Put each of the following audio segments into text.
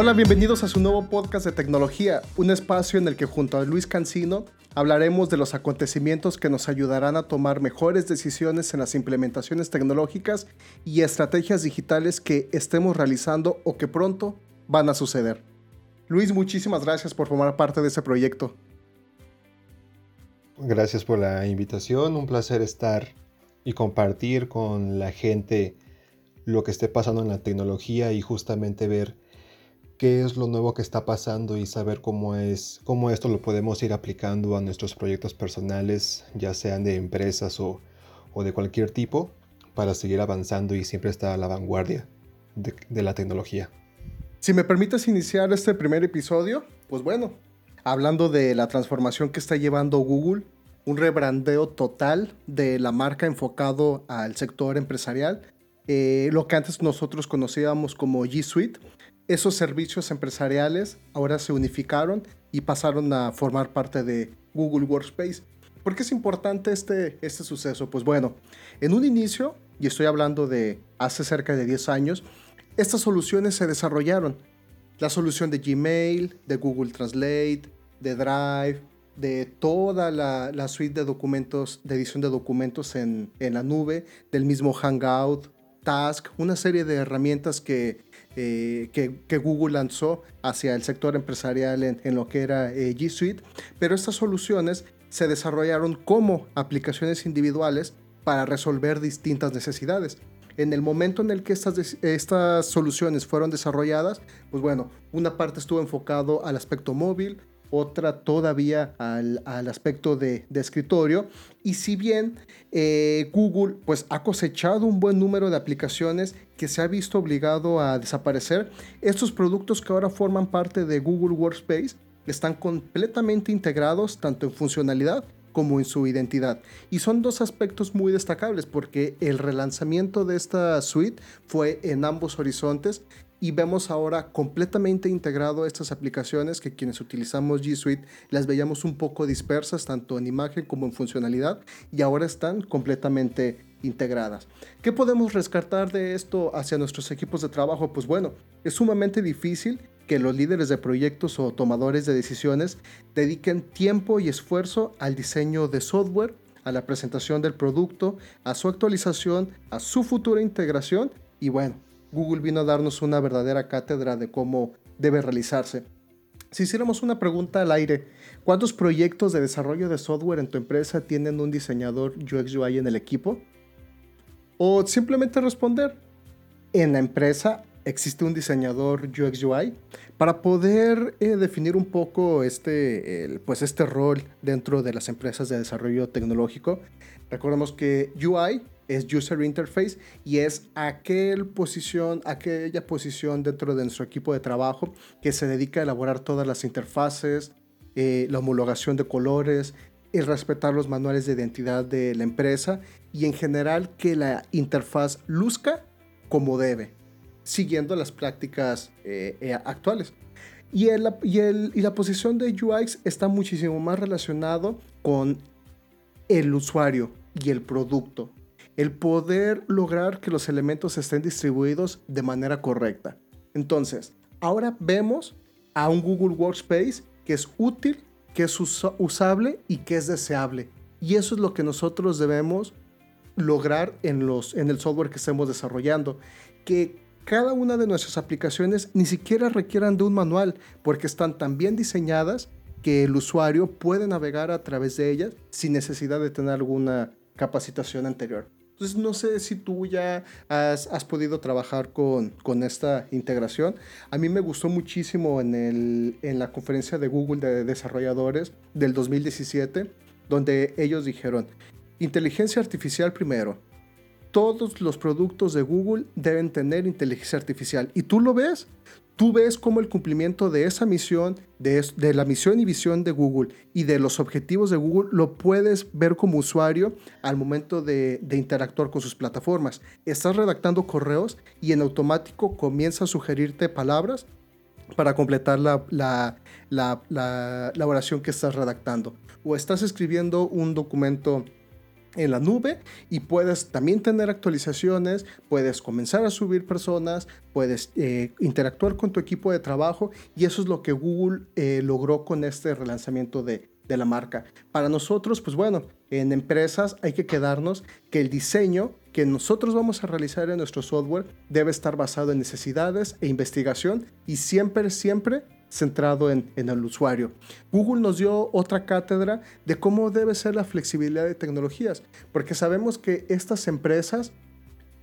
Hola, bienvenidos a su nuevo podcast de tecnología, un espacio en el que junto a Luis Cancino hablaremos de los acontecimientos que nos ayudarán a tomar mejores decisiones en las implementaciones tecnológicas y estrategias digitales que estemos realizando o que pronto van a suceder. Luis, muchísimas gracias por formar parte de este proyecto. Gracias por la invitación, un placer estar y compartir con la gente lo que esté pasando en la tecnología y justamente ver qué es lo nuevo que está pasando y saber cómo es cómo esto lo podemos ir aplicando a nuestros proyectos personales, ya sean de empresas o, de cualquier tipo, para seguir avanzando y siempre estar a la vanguardia de, de la tecnología. Si me permites iniciar este primer episodio, pues bueno, hablando de la transformación que está llevando Google, un rebrandeo total de la marca enfocado al sector empresarial, eh, lo que antes nosotros conocíamos como G Suite, esos servicios empresariales ahora se unificaron y pasaron a formar parte de Google Workspace. ¿Por qué es importante este, este suceso? Pues bueno, en un inicio, y estoy hablando de hace cerca de 10 años, estas soluciones se desarrollaron. La solución de Gmail, de Google Translate, de Drive, de toda la, suite de documentos, de edición de documentos en, en la nube, del mismo Hangout, Task, una serie de herramientas que eh, que, Google lanzó hacia el sector empresarial en, lo que era eh, G Suite, pero estas soluciones se desarrollaron como aplicaciones individuales para resolver distintas necesidades. En el momento en el que estas, estas soluciones fueron desarrolladas, pues bueno, una parte estuvo enfocado al aspecto móvil, otra todavía al, aspecto de, escritorio. Y si bien eh, Google pues, ha cosechado un buen número de aplicaciones que se ha visto obligado a desaparecer, estos productos que ahora forman parte de Google Workspace están completamente integrados tanto en funcionalidad como en su identidad. Y son dos aspectos muy destacables porque el relanzamiento de esta suite fue en ambos horizontes y vemos ahora completamente integrado estas aplicaciones que quienes utilizamos G Suite las veíamos un poco dispersas tanto en imagen como en funcionalidad y ahora están completamente integradas. ¿Qué podemos rescatar de esto hacia nuestros equipos de trabajo? Pues bueno, es sumamente difícil que los líderes de proyectos o tomadores de decisiones dediquen tiempo y esfuerzo al diseño de software, a la presentación del producto, a su actualización, a su futura integración y bueno, Google vino a darnos una verdadera cátedra de cómo debe realizarse. Si hiciéramos una pregunta al aire, ¿cuántos proyectos de desarrollo de software en tu empresa tienen un diseñador UX UI en el equipo? O simplemente responder, en la empresa existe un diseñador UX UI para poder eh, definir un poco este, pues este rol dentro de las empresas de desarrollo tecnológico. Recordemos que UI es User Interface y es aquel posición, aquella posición dentro de nuestro equipo de trabajo que se dedica a elaborar todas las interfaces, eh, la homologación de colores, el respetar los manuales de identidad de la empresa y en general que la interfaz luzca como debe, siguiendo las prácticas eh, eh, actuales. Y, el, y, el, y la posición de UX está muchísimo más relacionado con el usuario y el producto el poder lograr que los elementos estén distribuidos de manera correcta. Entonces, ahora vemos a un Google Workspace que es útil, que es usable y que es deseable. Y eso es lo que nosotros debemos lograr en, los, en el software que estemos desarrollando. Que cada una de nuestras aplicaciones ni siquiera requieran de un manual porque están tan bien diseñadas que el usuario puede navegar a través de ellas sin necesidad de tener alguna capacitación anterior. Entonces, no sé si tú ya has, podido trabajar con, esta integración. A mí me gustó muchísimo en la conferencia de Google de desarrolladores del 2017, donde ellos dijeron, inteligencia artificial primero. Todos los productos de Google deben tener inteligencia artificial. Y tú lo ves, tú ves cómo el cumplimiento de esa misión, de, la misión y visión de Google y de los objetivos de Google, lo puedes ver como usuario al momento de, interactuar con sus plataformas. Estás redactando correos y en automático comienza a sugerirte palabras para completar la, la, la, la, oración que estás redactando. O estás escribiendo un documento en la nube y puedes también tener actualizaciones, puedes comenzar a subir personas, puedes eh, interactuar con tu equipo de trabajo y eso es lo que Google eh, logró con este relanzamiento de, de la marca. Para nosotros, pues bueno, en empresas hay que quedarnos que el diseño que nosotros vamos a realizar en nuestro software debe estar basado en necesidades e investigación y siempre, siempre centrado en, el usuario. Google nos dio otra cátedra de cómo debe ser la flexibilidad de tecnologías, porque sabemos que estas empresas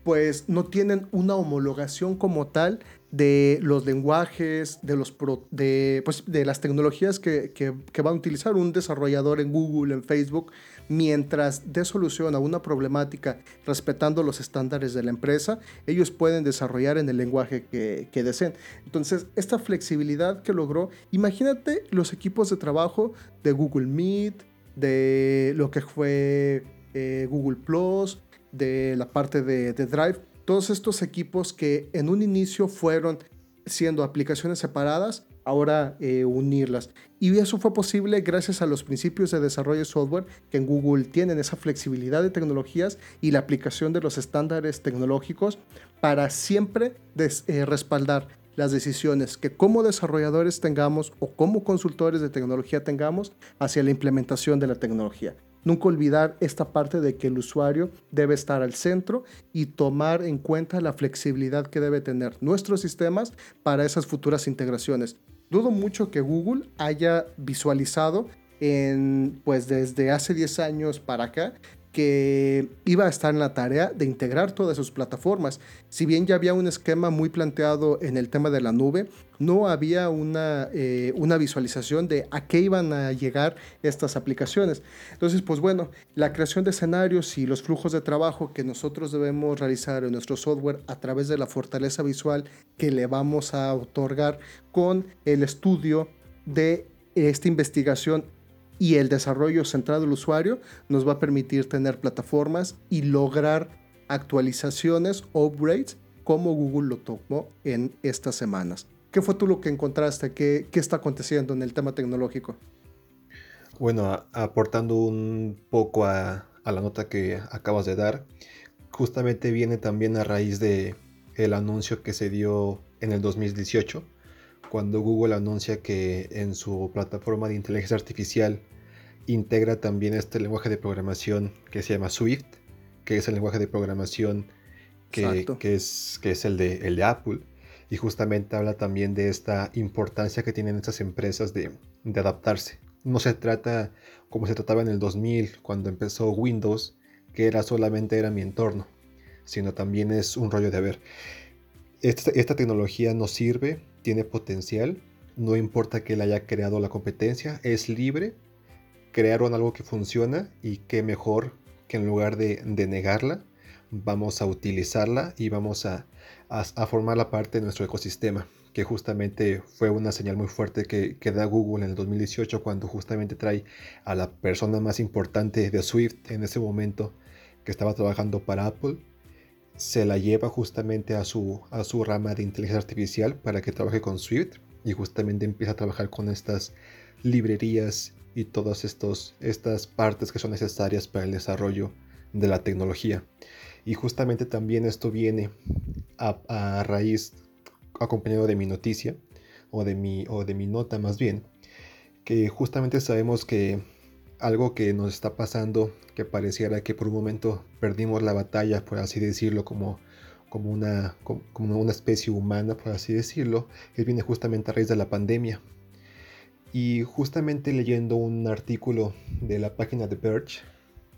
pues no tienen una homologación como tal de los lenguajes, de, los de, pues, de las tecnologías que, que, que, va a utilizar un desarrollador en Google, en Facebook, mientras dé solución a una problemática respetando los estándares de la empresa, ellos pueden desarrollar en el lenguaje que, deseen. Entonces, esta flexibilidad que logró, imagínate los equipos de trabajo de Google Meet, de lo que fue eh, Google Plus, de la parte de, de Drive, todos estos equipos que en un inicio fueron siendo aplicaciones separadas, ahora eh, unirlas. Y eso fue posible gracias a los principios de desarrollo de software que en Google tienen esa flexibilidad de tecnologías y la aplicación de los estándares tecnológicos para siempre eh, respaldar las decisiones que como desarrolladores tengamos o como consultores de tecnología tengamos hacia la implementación de la tecnología. Nunca olvidar esta parte de que el usuario debe estar al centro y tomar en cuenta la flexibilidad que debe tener nuestros sistemas para esas futuras integraciones. Dudo mucho que Google haya visualizado en, pues desde hace 10 años para acá que iba a estar en la tarea de integrar todas sus plataformas. Si bien ya había un esquema muy planteado en el tema de la nube, no había una, eh, una visualización de a qué iban a llegar estas aplicaciones. Entonces, pues bueno, la creación de escenarios y los flujos de trabajo que nosotros debemos realizar en nuestro software a través de la fortaleza visual que le vamos a otorgar con el estudio de esta investigación y el desarrollo centrado al usuario nos va a permitir tener plataformas y lograr actualizaciones upgrades como Google lo tomó en estas semanas. ¿Qué fue tú lo que encontraste? ¿Qué, qué está aconteciendo en el tema tecnológico? Bueno, aportando un poco a, a, la nota que acabas de dar, justamente viene también a raíz de el anuncio que se dio en el 2018 cuando Google anuncia que en su plataforma de inteligencia artificial integra también este lenguaje de programación que se llama Swift, que es el lenguaje de programación que, que es, que es el, de, el de Apple. Y justamente habla también de esta importancia que tienen estas empresas de, de adaptarse. No se trata como se trataba en el 2000, cuando empezó Windows, que era solamente era mi entorno, sino también es un rollo de ver. Esta, esta tecnología nos sirve tiene potencial, no importa que la haya creado la competencia, es libre, crearon algo que funciona y qué mejor que en lugar de, negarla, vamos a utilizarla y vamos a, formar la parte de nuestro ecosistema, que justamente fue una señal muy fuerte que, que, da Google en el 2018 cuando justamente trae a la persona más importante de Swift en ese momento que estaba trabajando para Apple se la lleva justamente a su, a su rama de inteligencia artificial para que trabaje con Swift y justamente empieza a trabajar con estas librerías y todas estos, estas partes que son necesarias para el desarrollo de la tecnología. Y justamente también esto viene a, raíz, acompañado de mi noticia, o de mi, o de mi nota más bien, que justamente sabemos que algo que nos está pasando, que pareciera que por un momento perdimos la batalla, por así decirlo, como, como, una, como una especie humana, por así decirlo, que viene justamente a raíz de la pandemia. Y justamente leyendo un artículo de la página de Verge,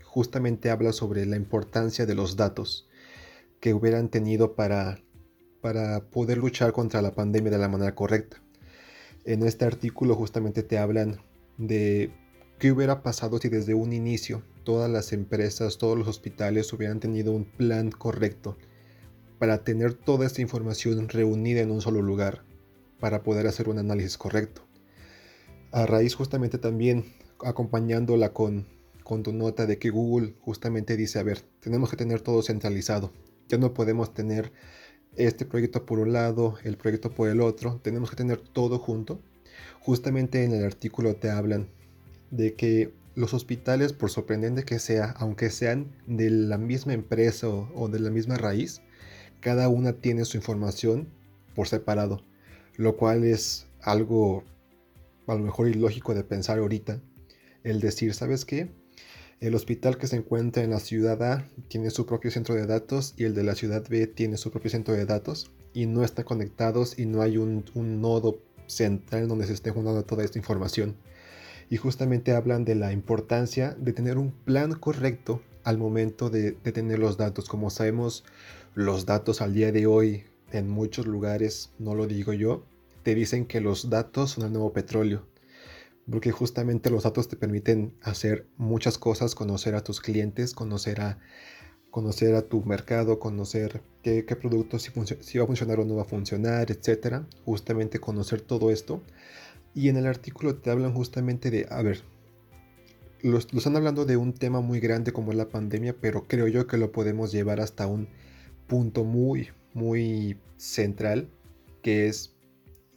justamente habla sobre la importancia de los datos que hubieran tenido para, para poder luchar contra la pandemia de la manera correcta. En este artículo justamente te hablan de ¿Qué hubiera pasado si desde un inicio todas las empresas, todos los hospitales hubieran tenido un plan correcto para tener toda esta información reunida en un solo lugar para poder hacer un análisis correcto? A raíz justamente también acompañándola con, con tu nota de que Google justamente dice, a ver, tenemos que tener todo centralizado. Ya no podemos tener este proyecto por un lado, el proyecto por el otro, tenemos que tener todo junto. Justamente en el artículo te hablan de que los hospitales, por sorprendente que sea, aunque sean de la misma empresa o, de la misma raíz, cada una tiene su información por separado, lo cual es algo a lo mejor ilógico de pensar ahorita, el decir, ¿sabes qué? El hospital que se encuentra en la ciudad A tiene su propio centro de datos y el de la ciudad B tiene su propio centro de datos y no están conectados y no hay un, nodo central donde se esté juntando toda esta información. Y justamente hablan de la importancia de tener un plan correcto al momento de, de tener los datos. Como sabemos, los datos al día de hoy en muchos lugares, no lo digo yo, te dicen que los datos son el nuevo petróleo porque justamente los datos te permiten hacer muchas cosas, conocer a tus clientes, conocer a, conocer a tu mercado, conocer qué, qué producto si, si, va a funcionar o no va a funcionar, etcétera. Justamente conocer todo esto. Y en el artículo te hablan justamente de, a ver, los están hablando de un tema muy grande como la pandemia, pero creo yo que lo podemos llevar hasta un punto muy, muy central, que es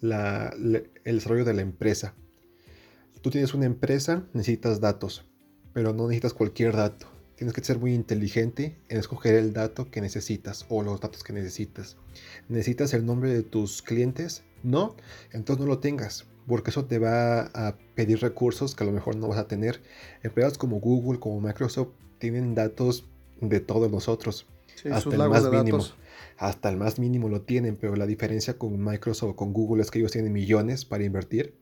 el desarrollo de la empresa. Tú tienes una empresa, necesitas datos, pero no necesitas cualquier dato. Tienes que ser muy inteligente en escoger el dato que necesitas o los datos que necesitas. ¿Necesitas el nombre de tus clientes? No, entonces no lo tengas, porque eso te va a pedir recursos que a lo mejor no vas a tener. Empresas como Google, como Microsoft, tienen datos de todos nosotros. hasta el más mínimo. Hasta el más mínimo lo tienen, pero la diferencia con Microsoft o con Google es que ellos tienen millones para invertir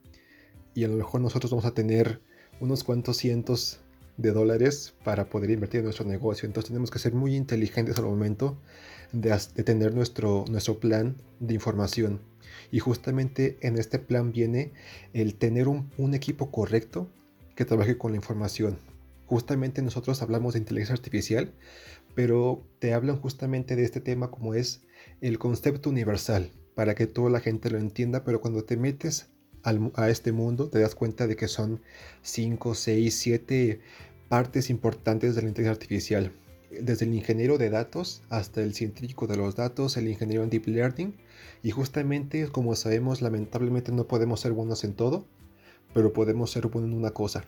y a lo mejor nosotros vamos a tener unos cuantos cientos de dólares para poder invertir en nuestro negocio. Entonces tenemos que ser muy inteligentes al momento de, tener nuestro, nuestro plan de información. Y justamente en este plan viene el tener un, equipo correcto que trabaje con la información. Justamente nosotros hablamos de inteligencia artificial, pero te hablan justamente de este tema como es el concepto universal, para que toda la gente lo entienda, pero cuando te metes a este mundo, te das cuenta de que son 5, 6, 7 partes importantes de la inteligencia artificial. Desde el ingeniero de datos hasta el científico de los datos, el ingeniero en deep learning. Y justamente, como sabemos, lamentablemente no podemos ser buenos en todo, pero podemos ser buenos en una cosa.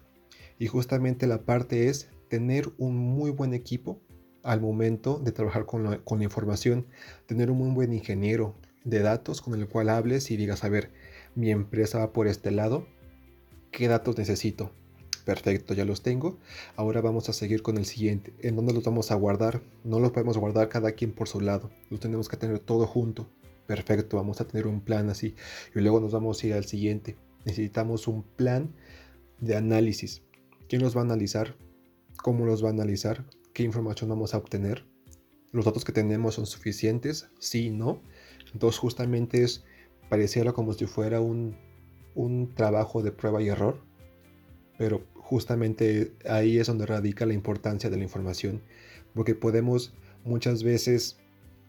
Y justamente la parte es tener un muy buen equipo al momento de trabajar con la, información, tener un muy buen ingeniero de datos con el cual hables y digas, a ver, mi empresa va por este lado, ¿qué datos necesito? Perfecto, ya los tengo. Ahora vamos a seguir con el siguiente. ¿En dónde los vamos a guardar? No los podemos guardar cada quien por su lado. Los tenemos que tener todo junto. Perfecto, vamos a tener un plan así. Y luego nos vamos a ir al siguiente. Necesitamos un plan de análisis. ¿Quién los va a analizar? ¿Cómo los va a analizar? ¿Qué información vamos a obtener? ¿Los datos que tenemos son suficientes? Sí, no. Entonces justamente es pareciera como si fuera un, trabajo de prueba y error, pero justamente ahí es donde radica la importancia de la información, porque podemos muchas veces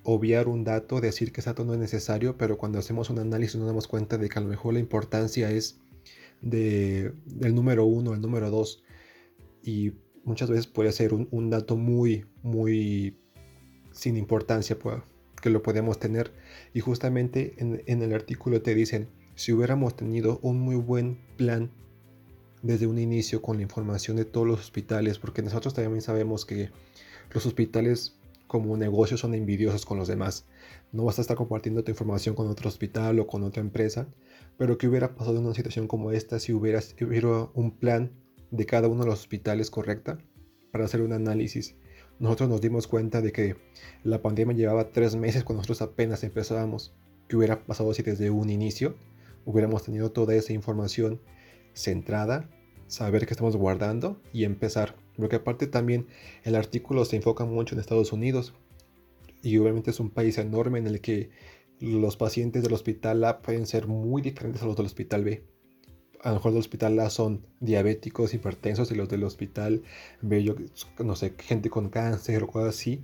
obviar un dato, decir que ese dato no es necesario, pero cuando hacemos un análisis nos damos cuenta de que a lo mejor la importancia es de, del número uno, el número dos, y muchas veces puede ser un, dato muy, muy sin importancia, que lo podemos tener. Y justamente en, el artículo te dicen, si hubiéramos tenido un muy buen plan desde un inicio con la información de todos los hospitales, porque nosotros también sabemos que los hospitales como negocios son envidiosos con los demás. No vas a estar compartiendo tu información con otro hospital o con otra empresa, pero que hubiera pasado en una situación como esta si hubiera, hubiera un plan de cada uno de los hospitales correcta para hacer un análisis nosotros nos dimos cuenta de que la pandemia llevaba tres meses cuando nosotros apenas empezábamos. ¿Qué hubiera pasado si desde un inicio hubiéramos tenido toda esa información centrada, saber qué estamos guardando y empezar? Porque aparte también el artículo se enfoca mucho en Estados Unidos y obviamente es un país enorme en el que los pacientes del hospital A pueden ser muy diferentes a los del hospital B a lo mejor del hospital A son diabéticos, hipertensos y los del hospital B, yo, no sé, gente con cáncer o cosas así.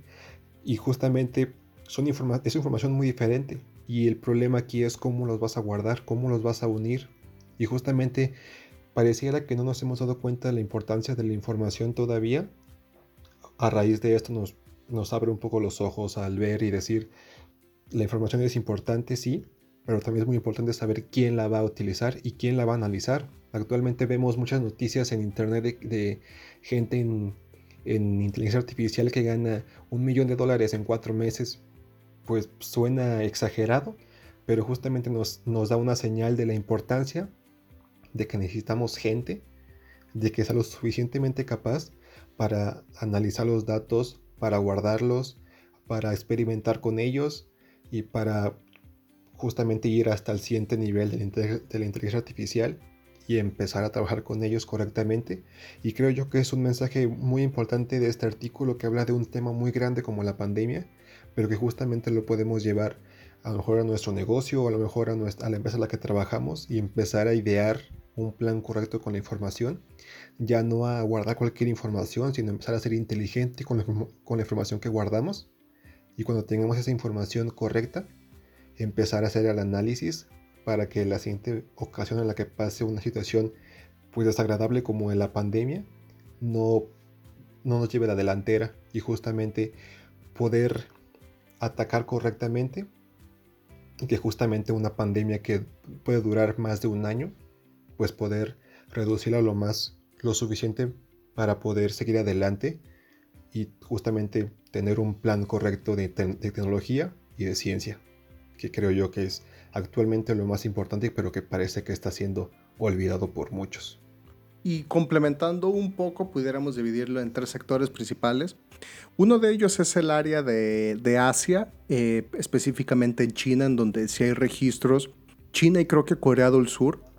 Y justamente son informa es información muy diferente. Y el problema aquí es cómo los vas a guardar, cómo los vas a unir. Y justamente pareciera que no nos hemos dado cuenta de la importancia de la información todavía. A raíz de esto nos, nos abre un poco los ojos al ver y decir, la información es importante, sí, pero también es muy importante saber quién la va a utilizar y quién la va a analizar. Actualmente vemos muchas noticias en internet de, gente en, en, inteligencia artificial que gana un millón de dólares en cuatro meses. Pues suena exagerado, pero justamente nos, nos da una señal de la importancia de que necesitamos gente, de que sea lo suficientemente capaz para analizar los datos, para guardarlos, para experimentar con ellos y para justamente ir hasta el siguiente nivel de la, inteligencia artificial y empezar a trabajar con ellos correctamente. Y creo yo que es un mensaje muy importante de este artículo que habla de un tema muy grande como la pandemia, pero que justamente lo podemos llevar a lo mejor a nuestro negocio o a lo mejor a, nuestra, a la empresa en la que trabajamos y empezar a idear un plan correcto con la información, ya no a guardar cualquier información, sino empezar a ser inteligente con la información que guardamos. Y cuando tengamos esa información correcta, empezar a hacer el análisis para que la siguiente ocasión en la que pase una situación pues desagradable como en la pandemia no, no nos lleve la delantera y justamente poder atacar correctamente que justamente una pandemia que puede durar más de un año pues poder reducirla lo más lo suficiente para poder seguir adelante y justamente tener un plan correcto de, tecnología y de ciencia, que creo yo que es actualmente lo más importante, pero que parece que está siendo olvidado por muchos. Y complementando un poco, pudiéramos dividirlo en tres sectores principales. Uno de ellos es el área de, Asia, eh, específicamente en China, en donde sí hay registros. China y creo que Corea del Sur,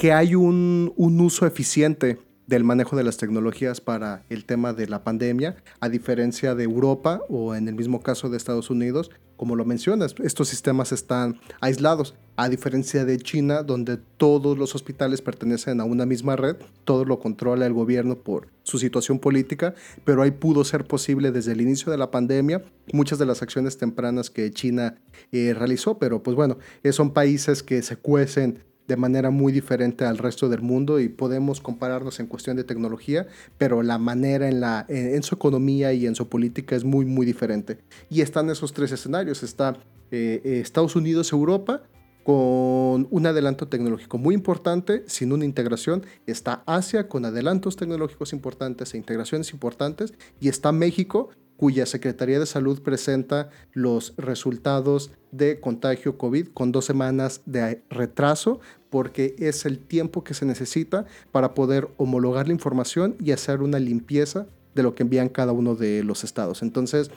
que hay un, un uso eficiente del manejo de las tecnologías para el tema de la pandemia, a diferencia de Europa o en el mismo caso de Estados Unidos, como lo mencionas, estos sistemas están aislados, a diferencia de China, donde todos los hospitales pertenecen a una misma red, todo lo controla el gobierno por su situación política, pero ahí pudo ser posible desde el inicio de la pandemia muchas de las acciones tempranas que China eh, realizó, pero pues bueno, eh, son países que se cuecen de manera muy diferente al resto del mundo y podemos compararnos en cuestión de tecnología, pero la manera en, la, en, su economía y en su política es muy, muy diferente. Y están esos tres escenarios. Está eh, Estados Unidos, Europa, con un adelanto tecnológico muy importante, sin una integración. Está Asia con adelantos tecnológicos importantes e integraciones importantes. Y está México cuya Secretaría de Salud presenta los resultados de contagio COVID con dos semanas de retraso, porque es el tiempo que se necesita para poder homologar la información y hacer una limpieza de lo que envían cada uno de los estados. Entonces,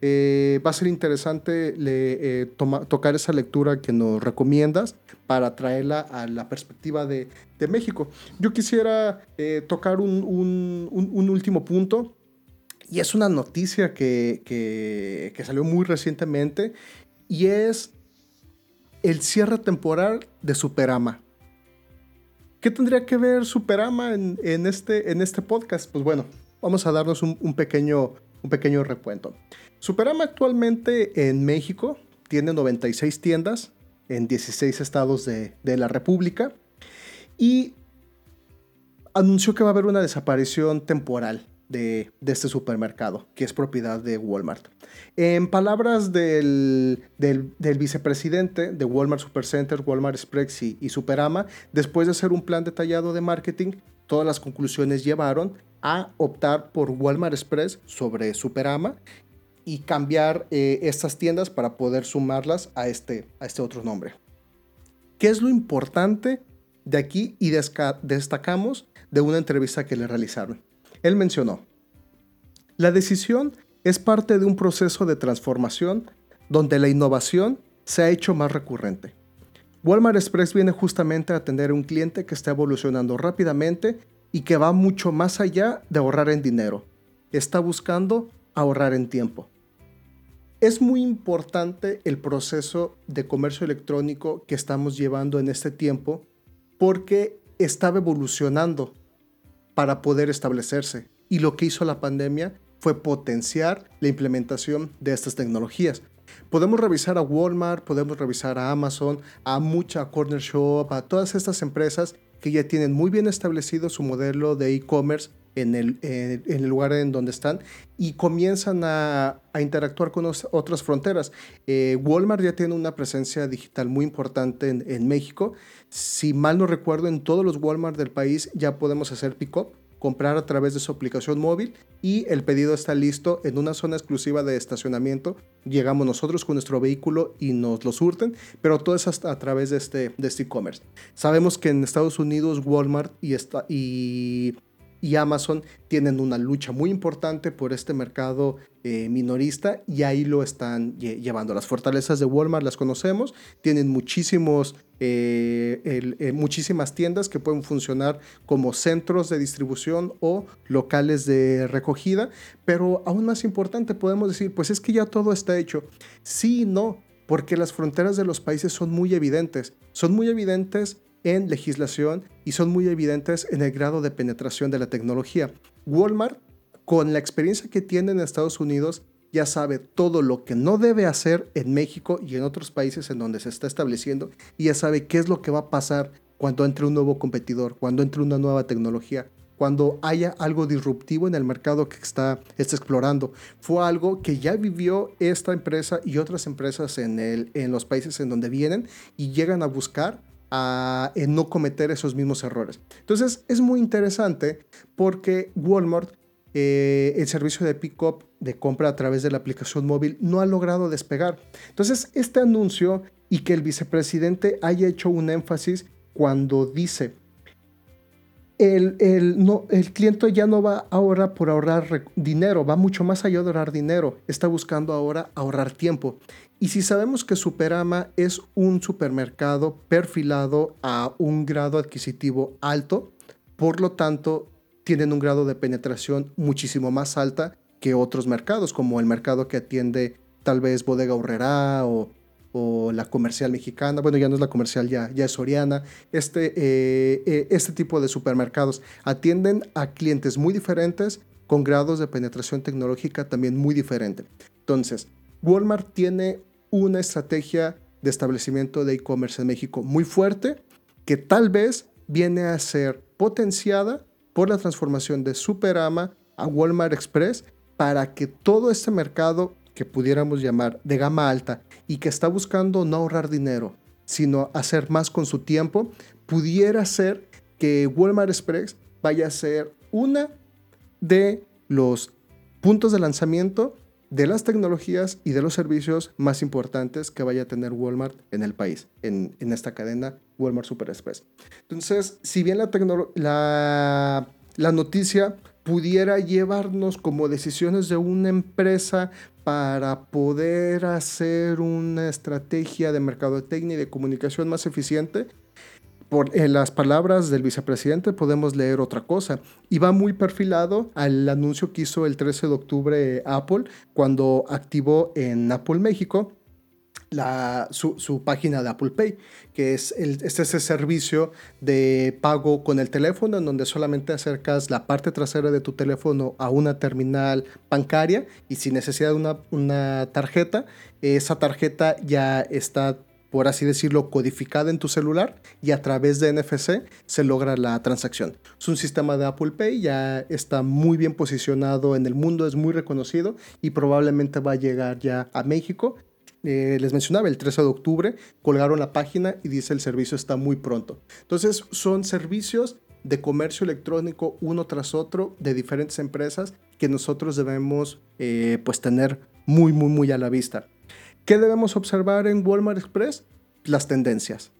eh, va a ser interesante eh, tocar esa lectura que nos recomiendas para traerla a la perspectiva de, México. Yo quisiera eh, tocar un último punto y es una noticia que, que, salió muy recientemente y es el cierre temporal de Superama. ¿Qué tendría que ver Superama en, este, en este podcast? Pues bueno, vamos a darnos un, un, pequeño, un pequeño recuento. Superama actualmente en México tiene 96 tiendas en 16 estados de, de la República y anunció que va a haber una desaparición temporal de, este supermercado, que es propiedad de Walmart. En palabras del, vicepresidente de Walmart Supercenter, Walmart Express y, Superama, después de hacer un plan detallado de marketing, todas las conclusiones llevaron a optar por Walmart Express sobre Superama y cambiar eh, estas tiendas para poder sumarlas a este, a este otro nombre. ¿Qué es lo importante de aquí? Y destacamos de una entrevista que le realizaron. Él mencionó, la decisión es parte de un proceso de transformación donde la innovación se ha hecho más recurrente. Walmart Express viene justamente a atender a un cliente que está evolucionando rápidamente y que va mucho más allá de ahorrar en dinero. Está buscando ahorrar en tiempo. Es muy importante el proceso de comercio electrónico que estamos llevando en este tiempo porque estaba evolucionando para poder establecerse. Y lo que hizo la pandemia fue potenciar la implementación de estas tecnologías. Podemos revisar a Walmart, podemos revisar a Amazon, a mucha Corner Shop, a todas estas empresas que ya tienen muy bien establecido su modelo de e-commerce en el, en el lugar en donde están y comienzan a, a interactuar con otras fronteras. Eh, Walmart ya tiene una presencia digital muy importante en, en, México. Si mal no recuerdo, en todos los Walmart del país ya podemos hacer pick-up comprar a través de su aplicación móvil y el pedido está listo en una zona exclusiva de estacionamiento. Llegamos nosotros con nuestro vehículo y nos lo surten, pero todo es hasta a través de este de este e-commerce. Sabemos que en Estados Unidos Walmart y, esta, y y Amazon tienen una lucha muy importante por este mercado eh, minorista y ahí lo están llevando. Las fortalezas de Walmart las conocemos, tienen muchísimos, eh, eh, muchísimas tiendas que pueden funcionar como centros de distribución o locales de recogida, pero aún más importante podemos decir, pues es que ya todo está hecho. Sí y no, porque las fronteras de los países son muy evidentes, son muy evidentes en legislación y son muy evidentes en el grado de penetración de la tecnología. Walmart, con la experiencia que tiene en Estados Unidos, ya sabe todo lo que no debe hacer en México y en otros países en donde se está estableciendo y ya sabe qué es lo que va a pasar cuando entre un nuevo competidor, cuando entre una nueva tecnología, cuando haya algo disruptivo en el mercado que está, está explorando. Fue algo que ya vivió esta empresa y otras empresas en, el, en los países en donde vienen y llegan a buscar a no cometer esos mismos errores. Entonces es muy interesante porque Walmart, eh, el servicio de pick-up de compra a través de la aplicación móvil, no ha logrado despegar. Entonces este anuncio y que el vicepresidente haya hecho un énfasis cuando dice, el, el, no, el cliente ya no va ahora por ahorrar dinero, va mucho más allá de ahorrar dinero, está buscando ahora ahorrar tiempo. Y si sabemos que Superama es un supermercado perfilado a un grado adquisitivo alto, por lo tanto, tienen un grado de penetración muchísimo más alta que otros mercados, como el mercado que atiende tal vez Bodega Horrera o, la comercial mexicana, bueno, ya no es la comercial, ya, ya es Soriana, este, eh, eh, este tipo de supermercados atienden a clientes muy diferentes con grados de penetración tecnológica también muy diferentes. Entonces, Walmart tiene una estrategia de establecimiento de e-commerce en México muy fuerte que tal vez viene a ser potenciada por la transformación de Superama a Walmart Express para que todo este mercado que pudiéramos llamar de gama alta y que está buscando no ahorrar dinero, sino hacer más con su tiempo, pudiera ser que Walmart Express vaya a ser una de los puntos de lanzamiento de las tecnologías y de los servicios más importantes que vaya a tener Walmart en el país, en, esta cadena Walmart Super Express. Entonces, si bien la, la, la noticia pudiera llevarnos como decisiones de una empresa para poder hacer una estrategia de mercadotecnia y de comunicación más eficiente, por, en las palabras del vicepresidente podemos leer otra cosa. Y va muy perfilado al anuncio que hizo el 13 de octubre Apple cuando activó en Apple México la, su, página de Apple Pay, que es, el, ese servicio de pago con el teléfono, en donde solamente acercas la parte trasera de tu teléfono a una terminal bancaria y sin necesidad de una, una tarjeta, esa tarjeta ya está por así decirlo, codificada en tu celular y a través de NFC se logra la transacción. Es un sistema de Apple Pay, ya está muy bien posicionado en el mundo, es muy reconocido y probablemente va a llegar ya a México. Eh, les mencionaba, el 13 de octubre colgaron la página y dice el servicio está muy pronto. Entonces son servicios de comercio electrónico uno tras otro de diferentes empresas que nosotros debemos eh, pues tener muy muy muy a la vista. ¿Qué debemos observar en Walmart Express? Las tendencias.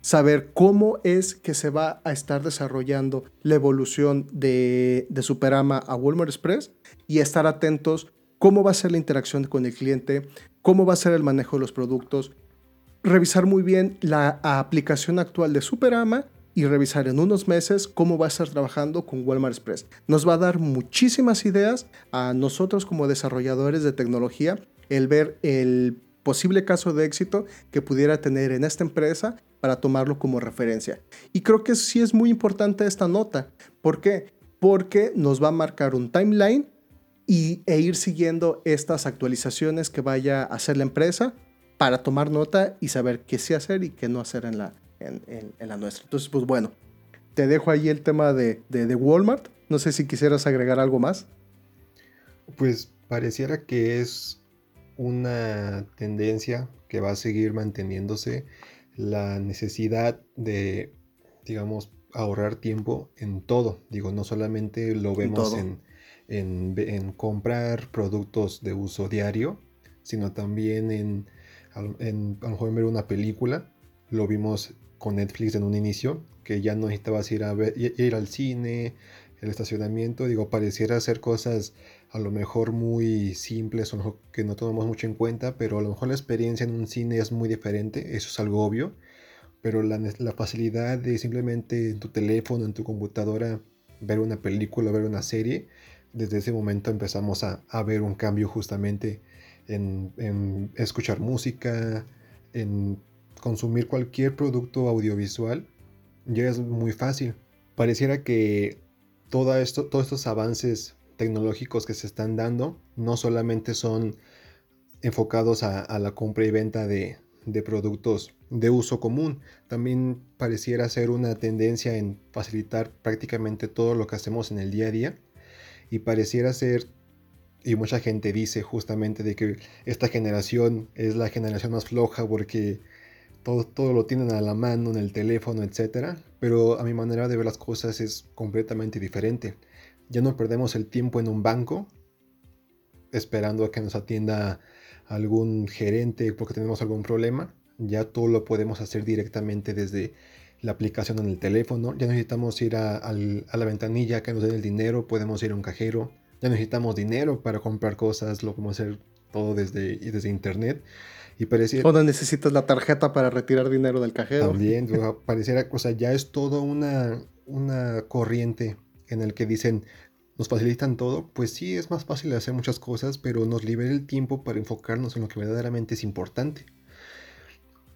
Saber cómo es que se va a estar desarrollando la evolución de, Superama a Walmart Express y estar atentos cómo va a ser la interacción con el cliente, cómo va a ser el manejo de los productos, revisar muy bien la aplicación actual de Superama y revisar en unos meses cómo va a estar trabajando con Walmart Express. Nos va a dar muchísimas ideas a nosotros como desarrolladores de tecnología el ver el posible caso de éxito que pudiera tener en esta empresa para tomarlo como referencia. Y creo que sí es muy importante esta nota. ¿Por qué? Porque nos va a marcar un timeline y, e ir siguiendo estas actualizaciones que vaya a hacer la empresa para tomar nota y saber qué sí hacer y qué no hacer en la, en, la nuestra. Entonces, pues bueno, te dejo ahí el tema de, de, Walmart. No sé si quisieras agregar algo más. Pues pareciera que es una tendencia que va a seguir manteniéndose la necesidad de, digamos, ahorrar tiempo en todo. Digo, no solamente lo vemos en, en, comprar productos de uso diario, sino también en, en, a lo mejor ver una película. Lo vimos con Netflix en un inicio, que ya no necesitabas ir, a ver, ir al cine, el estacionamiento. Digo, pareciera hacer cosas a lo mejor muy simples o que no tomamos mucho en cuenta, pero a lo mejor la experiencia en un cine es muy diferente, eso es algo obvio, pero la, la facilidad de simplemente en tu teléfono, en tu computadora, ver una película, ver una serie, desde ese momento empezamos a, a ver un cambio justamente en, escuchar música, en consumir cualquier producto audiovisual, ya es muy fácil. Pareciera que todo esto, todos estos avances tecnológicos que se están dando no solamente son enfocados a, la compra y venta de, productos de uso común, también pareciera ser una tendencia en facilitar prácticamente todo lo que hacemos en el día a día y pareciera ser y mucha gente dice justamente de que esta generación es la generación más floja porque todo, todo lo tienen a la mano en el teléfono, etc. Pero a mi manera de ver las cosas es completamente diferente. Ya no perdemos el tiempo en un banco esperando a que nos atienda algún gerente porque tenemos algún problema. Ya todo lo podemos hacer directamente desde la aplicación en el teléfono. Ya necesitamos ir a, la ventanilla que nos den el dinero. Podemos ir a un cajero. Ya necesitamos dinero para comprar cosas. Lo podemos hacer todo desde, desde internet. Y pareciera... O necesitas la tarjeta para retirar dinero del cajero. También, pareciera, o sea, ya es todo una, una corriente en el que dicen, nos facilitan todo, pues sí es más fácil hacer muchas cosas, pero nos libera el tiempo para enfocarnos en lo que verdaderamente es importante.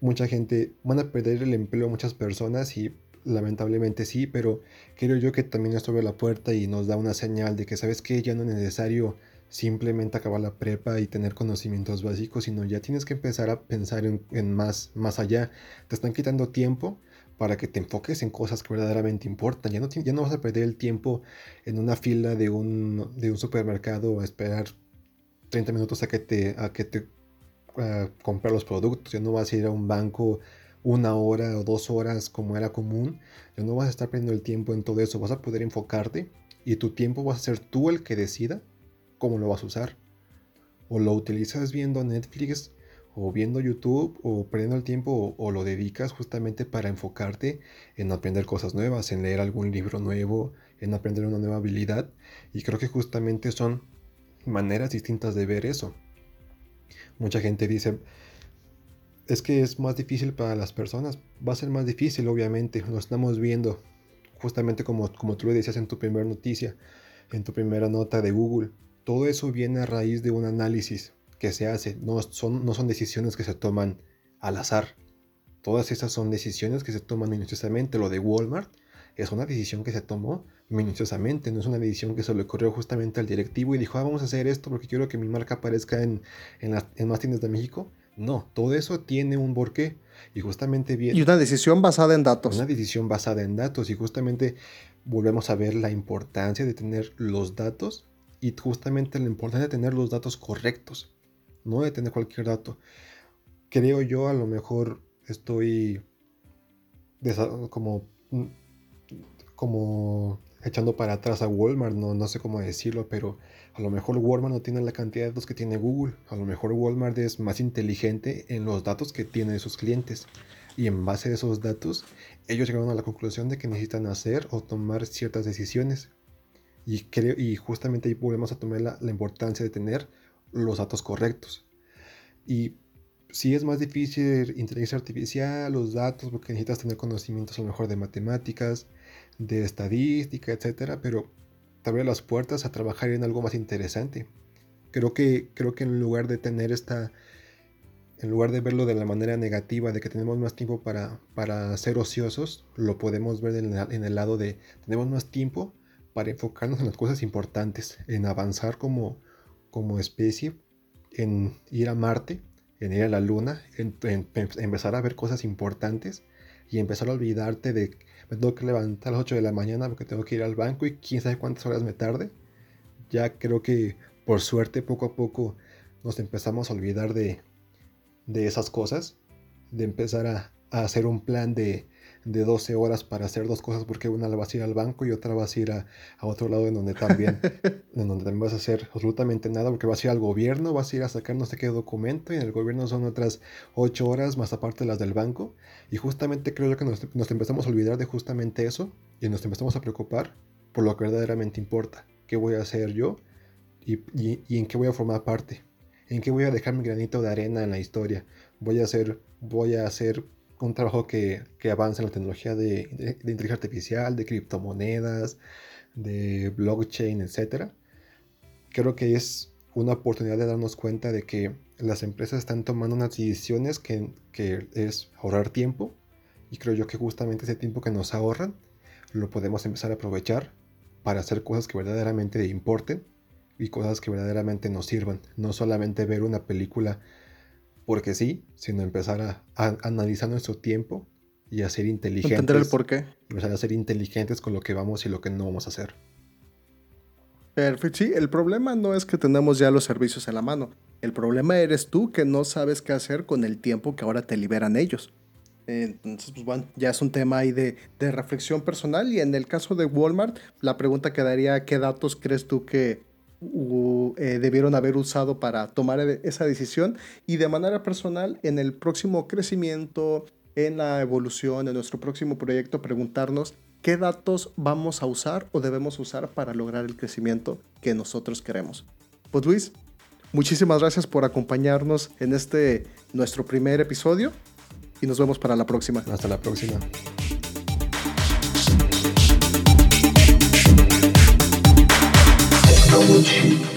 Mucha gente van a perder el empleo muchas personas y lamentablemente sí, pero creo yo que también esto abre la puerta y nos da una señal de que sabes que ya no es necesario simplemente acabar la prepa y tener conocimientos básicos, sino ya tienes que empezar a pensar en, en más, más allá. Te están quitando tiempo para que te enfoques en cosas que verdaderamente importan. Ya no, ya no vas a perder el tiempo en una fila de un, de un supermercado a esperar 30 minutos a que te, a que te comprar los productos. Ya no vas a ir a un banco una hora o dos horas como era común. Ya no vas a estar perdiendo el tiempo en todo eso. Vas a poder enfocarte y tu tiempo vas a ser tú el que decida cómo lo vas a usar. O lo utilizas viendo Netflix o viendo YouTube o perdiendo el tiempo o, lo dedicas justamente para enfocarte en aprender cosas nuevas, en leer algún libro nuevo, en aprender una nueva habilidad. Y creo que justamente son maneras distintas de ver eso. Mucha gente dice, es que es más difícil para las personas. Va a ser más difícil, obviamente. Lo estamos viendo justamente como, como tú lo decías en tu primera noticia, en tu primera nota de Google. Todo eso viene a raíz de un análisis que se hace, no son, no son decisiones que se toman al azar. Todas esas son decisiones que se toman minuciosamente. Lo de Walmart es una decisión que se tomó minuciosamente, no es una decisión que se le ocurrió justamente al directivo y dijo, ah, vamos a hacer esto porque quiero que mi marca aparezca en, en, en más tiendas de México. No, todo eso tiene un porqué y justamente bien. Y una decisión basada en datos. Una decisión basada en datos y justamente volvemos a ver la importancia de tener los datos y justamente la importancia de tener los datos correctos no de tener cualquier dato. Creo yo, a lo mejor estoy como, como echando para atrás a Walmart, no, no sé cómo decirlo, pero a lo mejor Walmart no tiene la cantidad de datos que tiene Google. A lo mejor Walmart es más inteligente en los datos que tiene de sus clientes. Y en base a esos datos, ellos llegaron a la conclusión de que necesitan hacer o tomar ciertas decisiones. Y, creo, y justamente ahí volvemos a tomar la, la importancia de tener los datos correctos. Y si es más difícil inteligencia artificial, los datos, porque necesitas tener conocimientos a lo mejor de matemáticas, de estadística, etcétera, pero te abre las puertas a trabajar en algo más interesante. Creo que, creo que en lugar de tener esta, en lugar de verlo de la manera negativa, de que tenemos más tiempo para, para ser ociosos, lo podemos ver en, en el lado de tenemos más tiempo para enfocarnos en las cosas importantes, en avanzar como, como especie en ir a Marte, en ir a la Luna, en, empezar a ver cosas importantes y empezar a olvidarte de me tengo que levantar a las 8 de la mañana porque tengo que ir al banco y quién sabe cuántas horas me tarde. Ya creo que por suerte poco a poco nos empezamos a olvidar de, de esas cosas, de empezar a, a hacer un plan de, de 12 horas para hacer dos cosas porque una la vas a ir al banco y otra vas a ir a, otro lado en donde también en donde también vas a hacer absolutamente nada porque vas a ir al gobierno, vas a ir a sacar no sé qué documento y en el gobierno son otras 8 horas más aparte de las del banco. Y justamente creo que nos, nos empezamos a olvidar de justamente eso y nos empezamos a preocupar por lo que verdaderamente importa, qué voy a hacer yo y, y, y en qué voy a formar parte, en qué voy a dejar mi granito de arena en la historia, voy a hacer, voy a hacer un trabajo que, que avanza en la tecnología de, inteligencia artificial, de criptomonedas, de blockchain, etc. Creo que es una oportunidad de darnos cuenta de que las empresas están tomando unas decisiones que, que es ahorrar tiempo y creo yo que justamente ese tiempo que nos ahorran lo podemos empezar a aprovechar para hacer cosas que verdaderamente importen y cosas que verdaderamente nos sirvan. No solamente ver una película porque sí, sino empezar a, analizar nuestro tiempo y a ser inteligentes. Entender el por qué. Empezar a ser inteligentes con lo que vamos y lo que no vamos a hacer. Perfecto. Sí, el problema no es que tenemos ya los servicios en la mano. El problema eres tú que no sabes qué hacer con el tiempo que ahora te liberan ellos. Entonces, pues bueno, ya es un tema ahí de, de reflexión personal. Y en el caso de Walmart, la pregunta quedaría, ¿qué datos crees tú que, eh, debieron haber usado para tomar e, esa decisión y de manera personal en el próximo crecimiento, en la evolución, en nuestro próximo proyecto, preguntarnos qué datos vamos a usar o debemos usar para lograr el crecimiento que nosotros queremos. Pues Luis, muchísimas gracias por acompañarnos en este nuestro primer episodio y nos vemos para la próxima. Hasta la próxima. 気持ち。